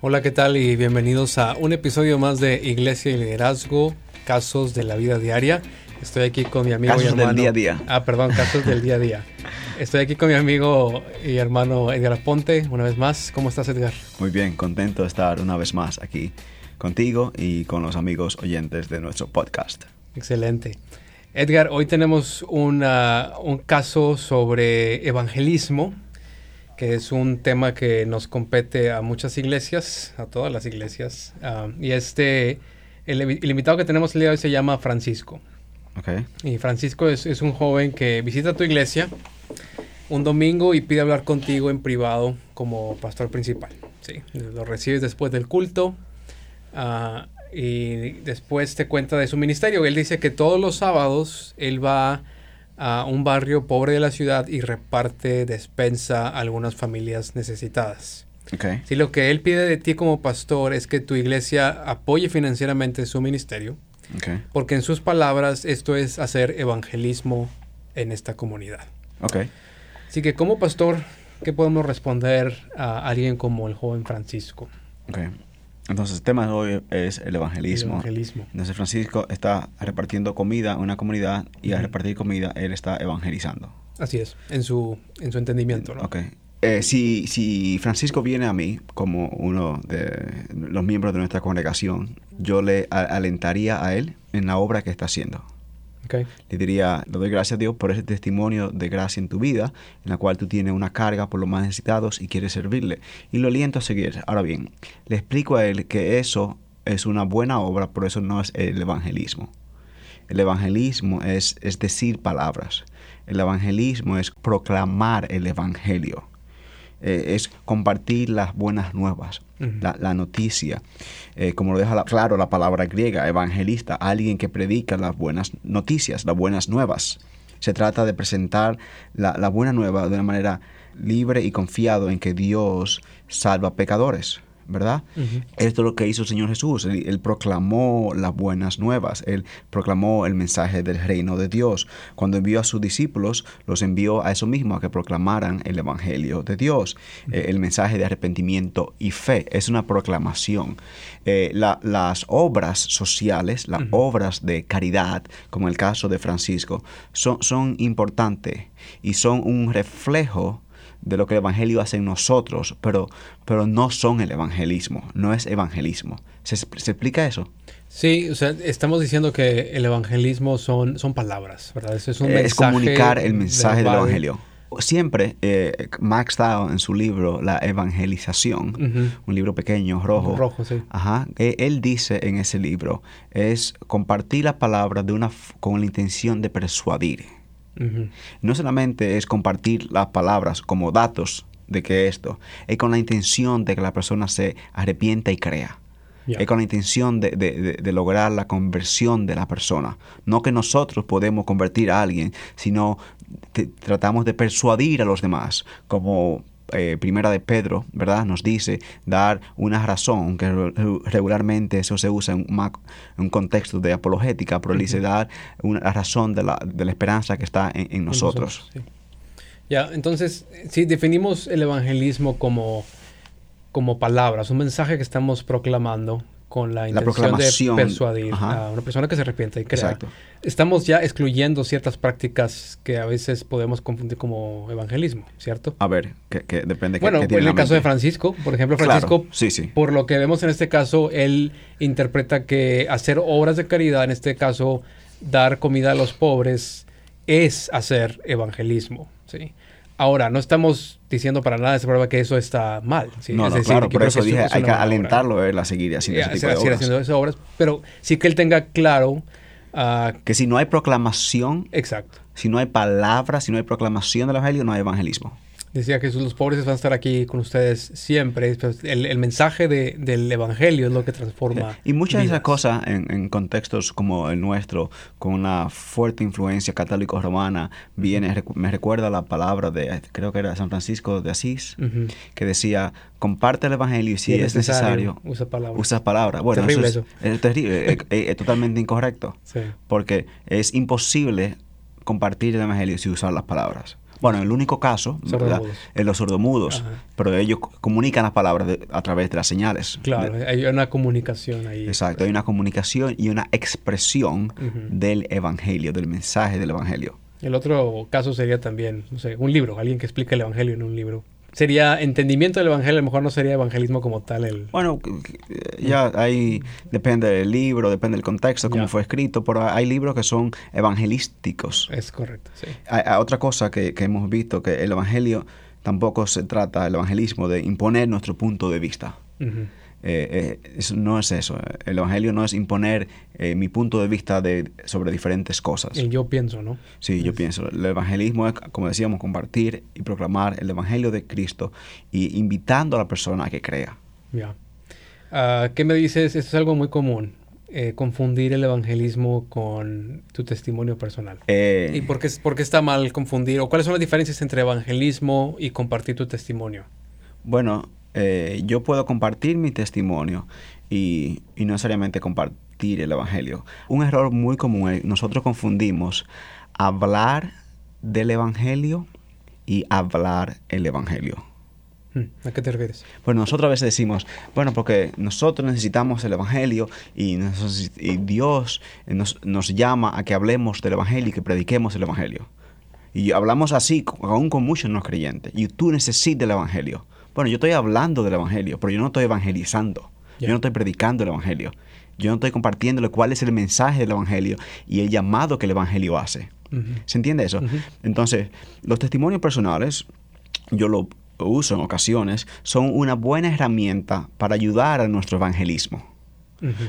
Hola, ¿qué tal? Y bienvenidos a un episodio más de Iglesia y Liderazgo, Casos de la Vida Diaria. Estoy aquí con mi amigo casos y hermano. del día a día. Ah, perdón, Casos del Día a Día. Estoy aquí con mi amigo y hermano Edgar Ponte, una vez más. ¿Cómo estás, Edgar? Muy bien, contento de estar una vez más aquí contigo y con los amigos oyentes de nuestro podcast. Excelente. Edgar, hoy tenemos una- un caso sobre evangelismo, que es un tema que nos compete a muchas iglesias, a todas las iglesias. Ah, y este, el, el invitado que tenemos el día de hoy se llama Francisco. ¿Ok? Y Francisco es, es un joven que visita tu iglesia un domingo y pide hablar contigo en privado como pastor principal. Sí, lo recibes después del culto ah, y después te cuenta de su ministerio. Él dice que todos los sábados él va a un barrio pobre de la ciudad y reparte despensa a algunas familias necesitadas. ¿Ok? Si lo que él pide de ti como pastor es que tu iglesia apoye financieramente su ministerio, ¿Ok? porque en sus palabras esto es hacer evangelismo en esta comunidad. ¿Ok? Así que como pastor, ¿qué podemos responder a alguien como el joven Francisco? Entonces, el tema de hoy es el evangelismo. Evangelismo. Entonces, Francisco está repartiendo comida en una comunidad y al repartir comida, él está evangelizando. Así es, en su, en su entendimiento, ¿no? Ok. Eh, si, si Francisco viene a mí como uno de los miembros de nuestra congregación, yo le a- alentaría a él en la obra que está haciendo. Le diría, le doy gracias a Dios por ese testimonio de gracia en tu vida, en la cual tú tienes una carga por los más necesitados y quieres servirle. Y lo aliento a seguir. Ahora bien, le explico a él que eso es una buena obra, pero eso no es el evangelismo. El evangelismo es, es decir palabras. El evangelismo es proclamar el evangelio. Eh, es compartir las buenas nuevas, La, noticia. Eh, como lo deja la- claro la palabra griega, evangelista, alguien que predica las buenas noticias, las buenas nuevas. Se trata de presentar la, la buena nueva de una manera libre y confiado en que Dios salva pecadores, ¿verdad? Esto es lo que hizo el Señor Jesús. Él, él proclamó las buenas nuevas. Él proclamó el mensaje del reino de Dios. Cuando envió a sus discípulos, los envió a eso mismo, a que proclamaran el Evangelio de Dios. Eh, el mensaje de arrepentimiento y fe. Es una proclamación. Eh, la- las obras sociales, las obras de caridad, como el caso de Francisco, son, son importantes y son un reflejo de lo que el Evangelio hace en nosotros, pero, pero no son el evangelismo, no es evangelismo. ¿Se, se explica eso? Sí, o sea, estamos diciendo que el evangelismo son, son palabras, ¿verdad? Eso es un mensaje es comunicar el mensaje del. Evangelio. Siempre, eh, Max Dow en su libro La Evangelización, un libro pequeño, rojo, Rojo, sí. Ajá, él dice en ese libro, es compartir la palabra de una, con la intención de persuadir. No solamente es compartir las palabras como datos de que esto, es con la intención de que la persona se arrepienta y crea. Es con la intención de, de- de- de lograr la conversión de la persona. No que nosotros podemos convertir a alguien, sino te- tratamos de persuadir a los demás, como eh, Primera de Pedro, ¿verdad? Nos dice dar una razón, re- regularmente eso se usa en, un contexto de apologética, pero él dice Ujú. dar una razón de la, de la esperanza que está en, en En nosotros. sí. Ya, entonces, si definimos el evangelismo como, como palabras, un mensaje que estamos proclamando con la La intención de persuadir ajá. a una persona que se arrepienta y crea. Exacto. Estamos ya excluyendo ciertas prácticas que a veces podemos confundir como evangelismo, ¿cierto? A ver, que, que depende Bueno, qué tiene en el caso de. Francisco, por ejemplo, Claro, Francisco, sí, sí. por lo que vemos en este caso, él interpreta que hacer obras de caridad, en este caso, dar comida a los pobres, es hacer evangelismo, ¿sí? Ahora, no estamos diciendo para nada de esa prueba que eso está mal. ¿sí? No, Es no, decir, claro, que por eso dije, hay que alentarlo a él a seguir haciendo Y ese tipo de obras. haciendo esas obras, pero sí que él tenga claro, ah, Que si no hay proclamación, exacto. si no hay palabra, si no hay proclamación del Evangelio, no hay evangelismo. Decía Jesús, los pobres van a estar aquí con ustedes siempre. Pues, El, el mensaje de- del evangelio es lo que transforma. Y muchas de esas cosas en, en contextos como el nuestro, con una fuerte influencia católico-romana, viene, me recuerda la palabra de, creo que era San Francisco de Asís, Ujú. que decía, comparte el Evangelio y si Si es necesario, usa palabras. usa. Bueno, Terrible eso eso. es, es terrible, es, es- es totalmente incorrecto, Sí. porque es imposible compartir el Evangelio sin usar las palabras. Bueno, el único caso ¿verdad? Es los sordomudos, Ajá. pero ellos comunican las palabras de- a través de las señales. Claro, De- hay una comunicación ahí. exacto, hay una comunicación y una expresión del evangelio, del mensaje del evangelio. El otro caso sería también, no sé, un libro, alguien que explique el evangelio en un libro. Sería entendimiento del evangelio, a lo mejor no sería evangelismo como tal el... Bueno, ya ahí depende del libro, depende del contexto, cómo Ya. fue escrito, pero hay libros que son evangelísticos. Es correcto, sí. Hay- hay otra cosa que, que hemos visto, que el evangelio tampoco se trata, el evangelismo, de imponer nuestro punto de vista. Ujú. Eh, eh, eso no es eso. El evangelio no es imponer eh, mi punto de vista de, sobre diferentes cosas. El yo pienso, ¿no? Sí, yo pienso. El evangelismo es, como decíamos, compartir y proclamar el evangelio de Cristo y invitando a la persona a que crea. Ya. Ah, ¿Qué me dices? Esto es algo muy común. confundir el evangelismo con tu testimonio personal. ¿Y por qué, por qué está mal confundir? ¿O cuáles son las diferencias entre evangelismo y compartir tu testimonio? Bueno, eh, yo puedo compartir mi testimonio y, y no necesariamente compartir el Evangelio. Un error muy común es nosotros confundimos hablar del Evangelio y hablar el Evangelio. Hmm, ¿A qué te refieres? Pues nosotros a veces decimos, bueno, porque nosotros necesitamos el Evangelio y, nos- y Dios nos, nos llama a que hablemos del Evangelio y que prediquemos el Evangelio. Y hablamos así, aún con muchos no creyentes. Y tú necesitas el Evangelio. Bueno, yo estoy hablando del Evangelio, pero yo no estoy evangelizando. Yo no estoy predicando el Evangelio. Yo no estoy compartiéndole cuál es el mensaje del Evangelio y el llamado que el Evangelio hace. ¿Se entiende eso? Entonces, los testimonios personales, yo lo uso en ocasiones, son una buena herramienta para ayudar a nuestro evangelismo.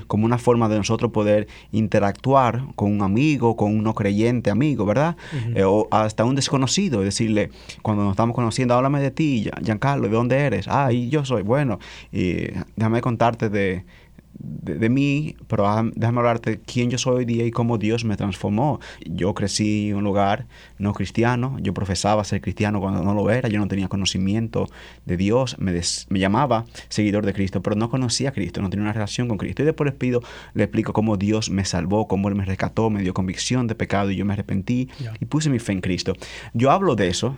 Como una forma de nosotros poder interactuar con un amigo, con un no creyente amigo, ¿verdad? Eh, o hasta un desconocido, y decirle, cuando nos estamos conociendo, háblame de ti, Gian- Giancarlo, ¿de dónde eres? Ah, y yo soy, bueno, y déjame contarte de, de, de mí, pero ah, déjame hablarte de quién yo soy hoy día y cómo Dios me transformó. Yo crecí en un lugar no cristiano, yo profesaba ser cristiano cuando no lo era, yo no tenía conocimiento de Dios, me, des- me llamaba seguidor de Cristo, pero no conocía a Cristo, no tenía una relación con Cristo. Y después les pido, le explico cómo Dios me salvó, cómo Él me rescató, me dio convicción de pecado y yo me arrepentí y puse mi fe en Cristo. Yo hablo de eso.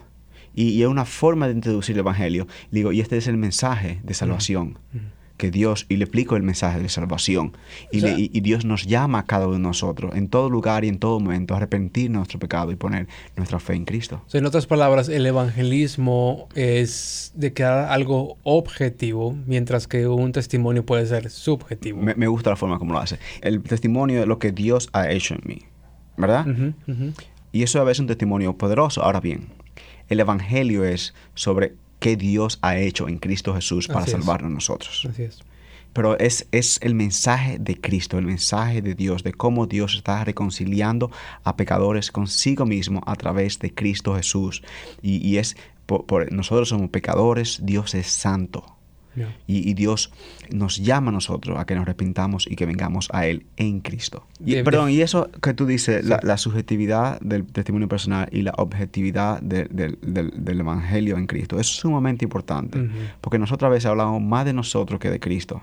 Y, es una forma de introducir el Evangelio. Digo, y este es el mensaje de salvación. Que Dios, y le explico el mensaje de salvación. Y, O sea- le- y- y Dios nos llama a cada uno de nosotros, en todo lugar y en todo momento, a arrepentir nuestro pecado y poner nuestra fe en Cristo. O sea, en otras palabras, el evangelismo es de quedar algo objetivo, mientras que un testimonio puede ser subjetivo. Me, me gusta la forma como lo hace. El testimonio de lo que Dios ha hecho en mí, ¿verdad? Ujú, ujú. Y eso a veces es un testimonio poderoso. Ahora bien, el Evangelio es sobre qué Dios ha hecho en Cristo Jesús para Así es. salvarnos a nosotros. Así es. Pero es, es el mensaje de Cristo, el mensaje de Dios, de cómo Dios está reconciliando a pecadores consigo mismo a través de Cristo Jesús. Y, y es, por, por- nosotros somos pecadores, Dios es santo. Y, y Dios nos llama a nosotros a que nos arrepintamos y que vengamos a Él en Cristo. Y, De- perdón, de- y eso que tú dices, la, Sí. la subjetividad del testimonio personal y la objetividad de- del- Evangelio en Cristo es sumamente importante. Porque nosotros a veces hablamos más de nosotros que de Cristo.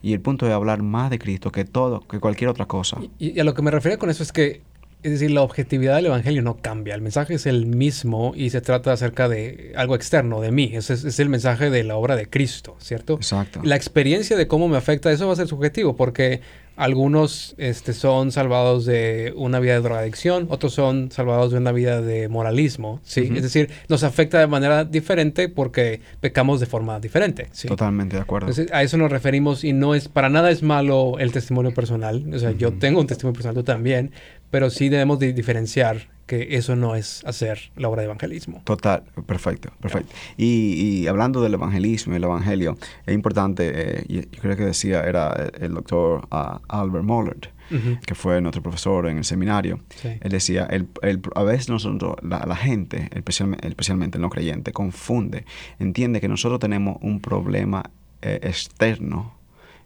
Y el punto es hablar más de Cristo que todo, que cualquier otra cosa. Y, y a lo que me refiero con eso es que, es decir, la objetividad del evangelio no cambia. El mensaje es el mismo y se trata acerca de algo externo, de mí. Es, es el mensaje de la obra de Cristo, ¿cierto? Exacto. La experiencia de cómo me afecta eso va a ser subjetivo porque algunos este, son salvados de una vida de drogadicción, otros son salvados de una vida de moralismo, ¿sí? Es decir, nos afecta de manera diferente porque pecamos de forma diferente, ¿sí? Totalmente de acuerdo. Entonces, a eso nos referimos y no es, para nada es malo el testimonio personal. O sea, yo tengo un testimonio personal, tú también, pero sí debemos de diferenciar que eso no es hacer la obra de evangelismo. Total, perfecto, perfecto. Y, y hablando del evangelismo y el evangelio, es importante, eh, yo creo que decía, era el, doctor ah, Albert Mollard, que fue nuestro profesor en el seminario. Sí. Él decía, el, el- a veces nosotros, la, la gente, especialmente, especialmente el no creyente, confunde, entiende que nosotros tenemos un problema eh, externo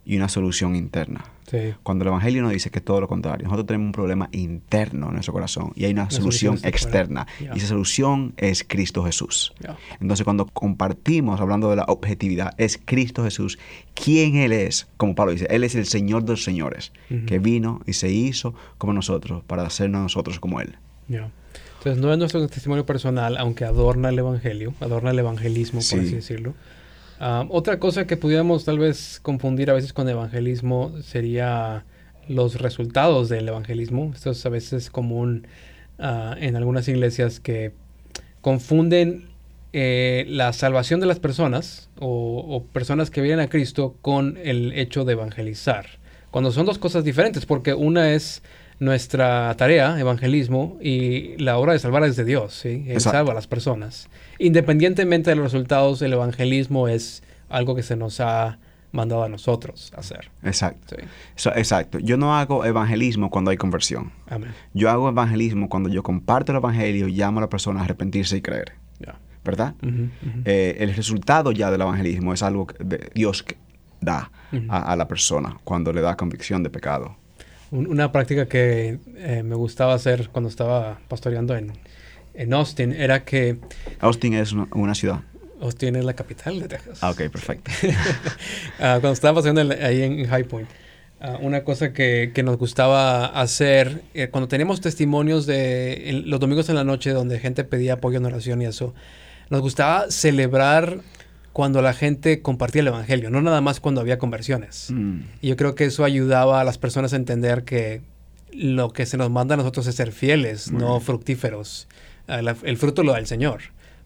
y una solución interna. Sí. Cuando el Evangelio nos dice que es todo lo contrario, nosotros tenemos un problema interno en nuestro corazón y hay una, Una solución, solución externa. Y esa solución es Cristo Jesús. Entonces, cuando compartimos, hablando de la objetividad, es Cristo Jesús, quién Él es, como Pablo dice, Él es el Señor de los señores, que vino y se hizo como nosotros para hacernos nosotros como Él. Entonces, no es nuestro testimonio personal, aunque adorna el evangelio, adorna el evangelismo, por Sí. así decirlo. Otra cosa que pudiéramos tal vez confundir a veces con evangelismo sería los resultados del evangelismo. Esto es a veces común ah, en algunas iglesias que confunden eh, la salvación de las personas o personas que vienen a Cristo con el hecho de evangelizar. Cuando son dos cosas diferentes, porque una es nuestra tarea, evangelismo, y la obra de salvar es de Dios, ¿sí? Él Exacto. salva a las personas. Independientemente de los resultados, el evangelismo es algo que se nos ha mandado a nosotros hacer. Exacto. Sí. So- exacto. Yo no hago evangelismo cuando hay conversión. Amén. Yo hago evangelismo cuando yo comparto el evangelio y llamo a la persona a arrepentirse y creer. ¿Verdad? Eh, el resultado ya del evangelismo es algo que de- Dios que da a la persona cuando le da convicción de pecado. Un- Una práctica que eh, me gustaba hacer cuando estaba pastoreando en, en Austin era que Austin es una, una ciudad. Austin es la capital de Texas. Ah, ok, perfecto. Ah, cuando estaba la- ahí en, High Point, ah, una cosa que, que nos gustaba hacer, eh, cuando teníamos testimonios de en- los domingos en la noche donde gente pedía apoyo en oración y eso, nos gustaba celebrar cuando la gente compartía el Evangelio, no nada más cuando había conversiones. Mm, Y yo creo que eso ayudaba a las personas a entender que lo que se nos manda a nosotros es ser fieles, Muy no bien. fructíferos. La- el fruto lo da el Señor.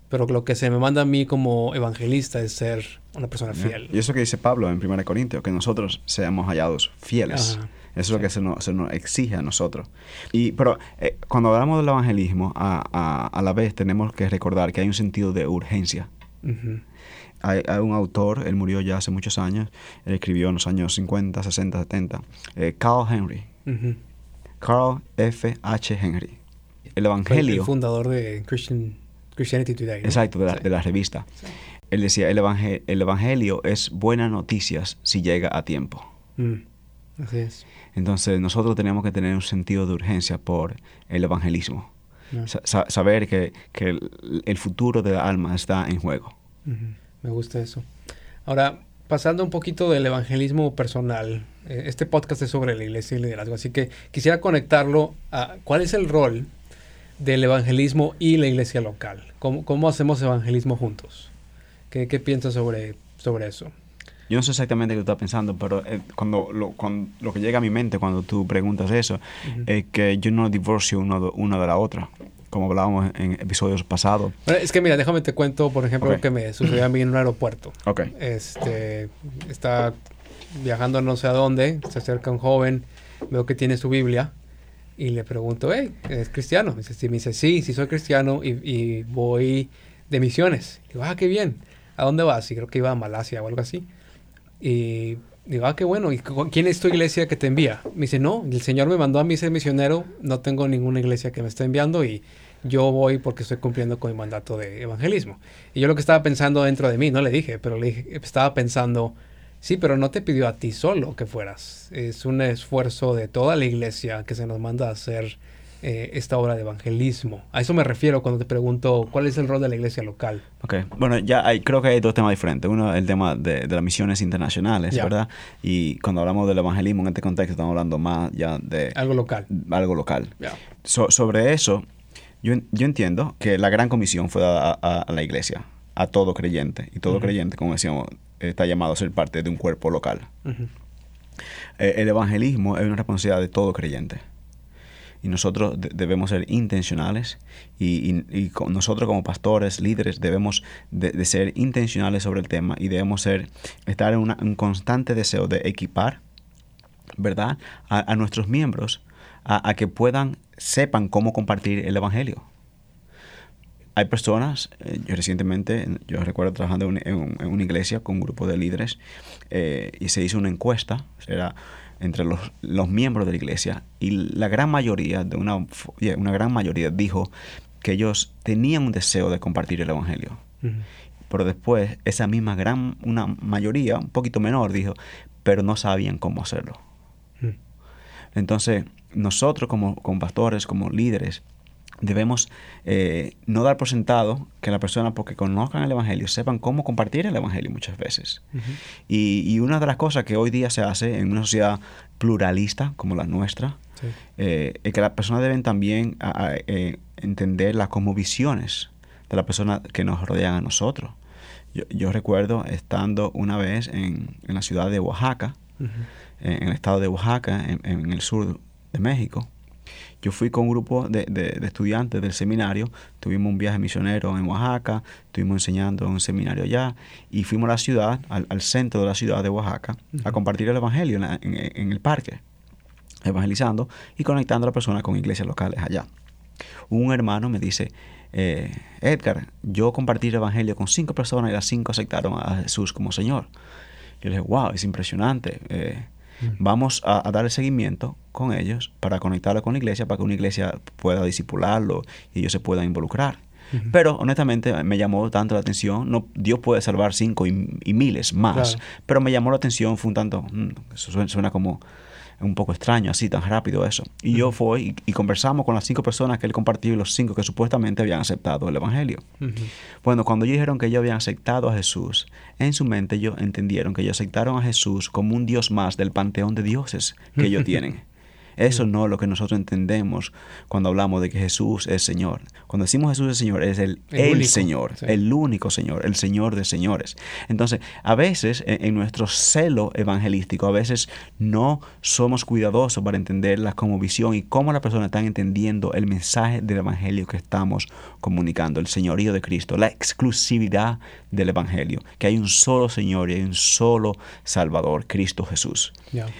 Pero lo que se me manda a mí como evangelista es ser una persona ya. fiel. Y eso que dice Pablo en 1 Corintios, que nosotros seamos hallados fieles. Ajá. Eso es lo que se nos, se nos exige a nosotros. Y, pero eh, cuando hablamos del evangelismo, a, a- a la vez tenemos que recordar que hay un sentido de urgencia. Ujú. Hay, hay un autor, él murió ya hace muchos años, él escribió en los años 50, 60, 70, eh, Carl Henry. Carl F. H. Henry. El Fue el evangelio. fundador de Christian, Christianity Today. ¿no? Exacto, de la, Sí. de la revista. Sí. Él decía, el, evangel- el evangelio es buenas noticias si llega a tiempo. Mm, Así es. Entonces nosotros tenemos que tener un sentido de urgencia por el evangelismo. Sa- sa- saber que, que el, el futuro de la alma está en juego. Ujú, Me gusta eso. Ahora, pasando un poquito del evangelismo personal, eh, este podcast es sobre la iglesia y el liderazgo, así que quisiera conectarlo a cuál es el rol del evangelismo y la iglesia local. ¿Cómo, cómo hacemos evangelismo juntos? ¿Qué, qué piensas sobre, sobre eso? Yo no sé exactamente qué tú estás pensando, pero eh, cuando, lo, cuando- lo que llega a mi mente cuando tú preguntas eso es que yo no divorcio uno de- una de la otra, como hablábamos en episodios pasados. Bueno, es que mira, déjame te cuento, por ejemplo, Ok. lo que me sucedió a mí en un aeropuerto. Ok. Este, está viajando no sé a dónde, se acerca un joven, veo que tiene su Biblia y le pregunto, hey, ¿es cristiano? Me dice, sí, me dice, sí, sí soy cristiano y, y voy de misiones. Digo, ah, qué bien. ¿A dónde vas? Y creo que iba a Malasia o algo así. Y digo, ah, qué bueno. ¿Y quién es tu iglesia que te envía? Me dice, no, el Señor me mandó a mí ser misionero, no tengo ninguna iglesia que me esté enviando y yo voy porque estoy cumpliendo con mi mandato de evangelismo. Y yo lo que estaba pensando dentro de mí, no le dije, pero le dije, estaba pensando, sí, pero no te pidió a ti solo que fueras. Es un esfuerzo de toda la iglesia que se nos manda a hacer eh, esta obra de evangelismo. A eso me refiero cuando te pregunto cuál es el rol de la iglesia local. Ok, bueno, ya hay, creo que hay dos temas diferentes. Uno, el tema de, de las misiones internacionales, Ya. ¿verdad? Y cuando hablamos del evangelismo en este contexto, estamos hablando más ya de Algo local. algo local. Ya. So- sobre eso, yo, yo entiendo que la gran comisión fue dada a, a- la iglesia, a todo creyente. Y todo Ujú. creyente, como decíamos, está llamado a ser parte de un cuerpo local. Ujú. Eh, el evangelismo es una responsabilidad de todo creyente. Y nosotros de- debemos ser intencionales y, y- y co- nosotros como pastores, líderes, debemos de, ser intencionales sobre el tema y debemos ser, estar en una- un constante deseo de equipar, ¿verdad? A, a nuestros miembros a, a que puedan, sepan cómo compartir el evangelio. Hay personas, eh, yo recientemente, yo recuerdo trabajando en, en en una iglesia con un grupo de líderes eh, y se hizo una encuesta, era entre los, los miembros de la iglesia y la gran mayoría, de una, una gran mayoría dijo que ellos tenían un deseo de compartir el evangelio. Pero después esa misma gran, una mayoría, un poquito menor, dijo, pero no sabían cómo hacerlo. Ujú. Entonces, nosotros como, como pastores, como líderes, debemos eh, no dar por sentado que la persona, porque conozcan el Evangelio, sepan cómo compartir el Evangelio muchas veces. Y, y una de las cosas que hoy día se hace en una sociedad pluralista como la nuestra, eh, es que las personas deben también eh, entender las visiones de las personas que nos rodean a nosotros. Yo, recuerdo estando una vez en, la ciudad de Oaxaca, en el estado de Oaxaca, en, el sur de México. Yo fui con un grupo de, estudiantes del seminario, tuvimos un viaje misionero en Oaxaca, estuvimos enseñando en un seminario allá y fuimos a la ciudad, al, centro de la ciudad de Oaxaca, a compartir el Evangelio en, el parque, evangelizando y conectando a las personas con iglesias locales allá. Un hermano me dice, eh, Edgar, yo compartí el Evangelio con cinco personas y las cinco aceptaron a Jesús como Señor. Yo le dije, wow, es impresionante. Eh, mm. Vamos a, dar el seguimiento con ellos para conectarlo con la iglesia, para que una iglesia pueda disipularlo y ellos se puedan involucrar. Pero honestamente me llamó tanto la atención, no, Dios puede salvar cinco y, miles más, pero me llamó la atención, fue un tanto, mm, eso suena como un poco extraño, así tan rápido eso. Y yo fui y, conversamos con las cinco personas que él compartió y los cinco que supuestamente habían aceptado el Evangelio. Bueno, cuando ellos dijeron que ellos habían aceptado a Jesús, en su mente ellos entendieron que ellos aceptaron a Jesús como un Dios más del panteón de dioses que ellos tienen. Eso no es lo que nosotros entendemos cuando hablamos de que Jesús es Señor. Cuando decimos Jesús es Señor, es el, el, Señor, el único Señor, el Señor de señores. Entonces, a veces en, nuestro celo evangelístico, a veces no somos cuidadosos para entenderla como visión y cómo las personas están entendiendo el mensaje del Evangelio que estamos comunicando, el señorío de Cristo, la exclusividad del Evangelio, que hay un solo Señor y hay un solo Salvador, Cristo Jesús.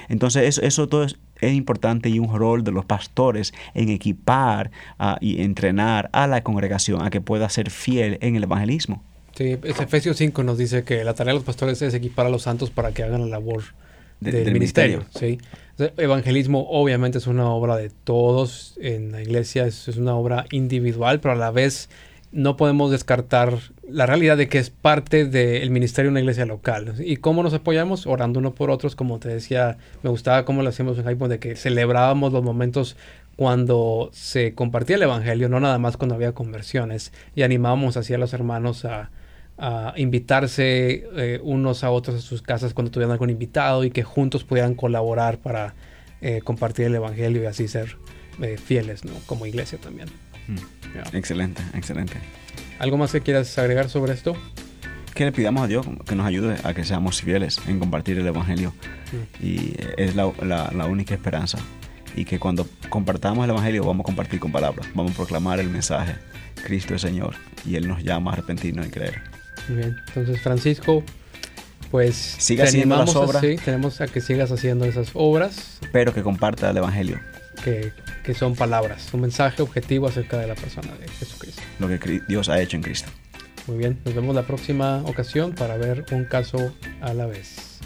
Entonces, eso, eso todo es es importante y un rol de los pastores en equipar ah, y entrenar a la congregación a que pueda ser fiel en el evangelismo. Sí, Efesios 5 nos dice que la tarea de los pastores es equipar a los santos para que hagan la labor del, ministerio. ¿sí? evangelismo obviamente es una obra de todos en la iglesia, es una obra individual, pero a la vez no podemos descartar la realidad de que es parte del ministerio de una iglesia local. ¿Y cómo nos apoyamos? Orando uno por otros, como te decía, me gustaba cómo lo hacíamos en Hypo, de que celebrábamos los momentos cuando se compartía el Evangelio, no nada más cuando había conversiones, y animábamos así a los hermanos a, invitarse eh, unos a otros a sus casas cuando tuvieran algún invitado y que juntos pudieran colaborar para eh, compartir el Evangelio y así ser eh, fieles ¿no? como iglesia también. Mm. Excelente, excelente. ¿Algo más que quieras agregar sobre esto? Que le pidamos a Dios que nos ayude a que seamos fieles en compartir el Evangelio. Mm. Y es la, la, única esperanza. Y que cuando compartamos el Evangelio vamos a compartir con palabras. Vamos a proclamar el mensaje. Cristo es Señor. Y Él nos llama a arrepentirnos y creer. Muy bien. Entonces, Francisco, pues siga haciendo las obras. Sí, tenemos a que sigas haciendo esas obras. Pero que comparta el Evangelio. Que que son palabras, un mensaje objetivo acerca de la persona de Jesucristo. Lo que Dios ha hecho en Cristo. Muy bien, nos vemos la próxima ocasión para ver un caso a la vez.